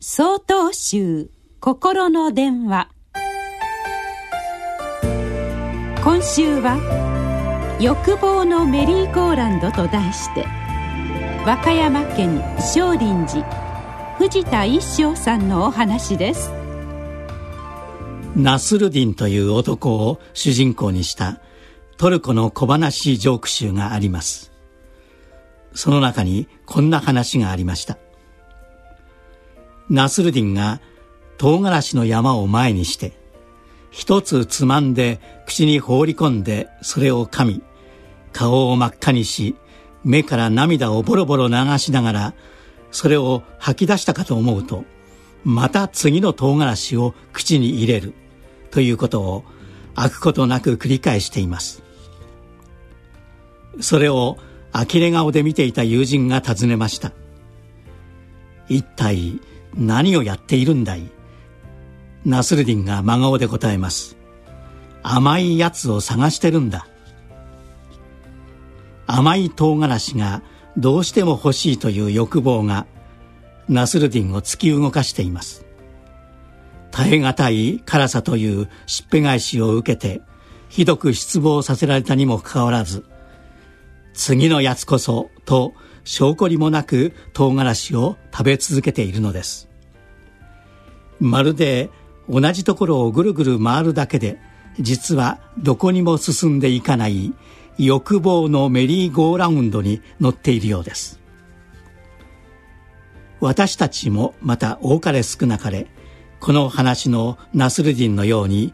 総統集心の電話。今週は「欲望のメリーゴーランド」と題して和歌山県少林寺藤田一生さんのお話です。ナスルディンという男を主人公にしたトルコの小話ジョーク集があります。その中にこんな話がありました。ナスルディンが唐辛子の山を前にして一つつまんで口に放り込んでそれを噛み顔を真っ赤にし目から涙をボロボロ流しながらそれを吐き出したかと思うとまた次の唐辛子を口に入れるということを飽くことなく繰り返しています。それを呆れ顔で見ていた友人が尋ねました。一体何をやっているんだい？ナスルディンが真顔で答えます。甘いやつを探してるんだ。甘い唐辛子がどうしても欲しいという欲望がナスルディンを突き動かしています。耐え難い辛さというしっぺ返しを受けてひどく失望させられたにもかかわらず次のやつこそと証拠りもなく唐辛子を食べ続けているのです。まるで同じところをぐるぐる回るだけで実はどこにも進んでいかない欲望のメリーゴーラウンドに乗っているようです。私たちもまた多かれ少なかれこの話のナスルディンのように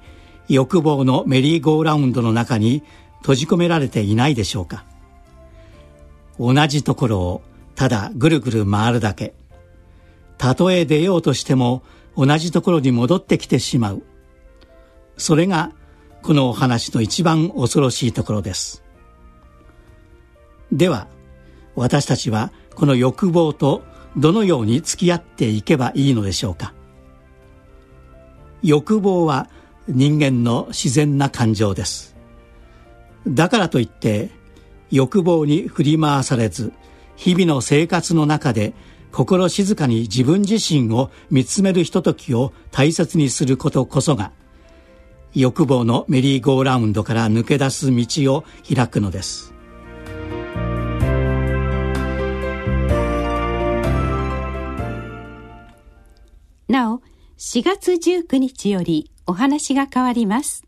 欲望のメリーゴーラウンドの中に閉じ込められていないでしょうか。同じところをただぐるぐる回るだけ。たとえ出ようとしても同じところに戻ってきてしまう。それがこのお話の一番恐ろしいところです。では私たちはこの欲望とどのように付き合っていけばいいのでしょうか。欲望は人間の自然な感情です。だからといって欲望に振り回されず日々の生活の中で心静かに自分自身を見つめるひとときを大切にすることこそが欲望のメリーゴーラウンドから抜け出す道を開くのです。なお4月19日よりお話が変わります。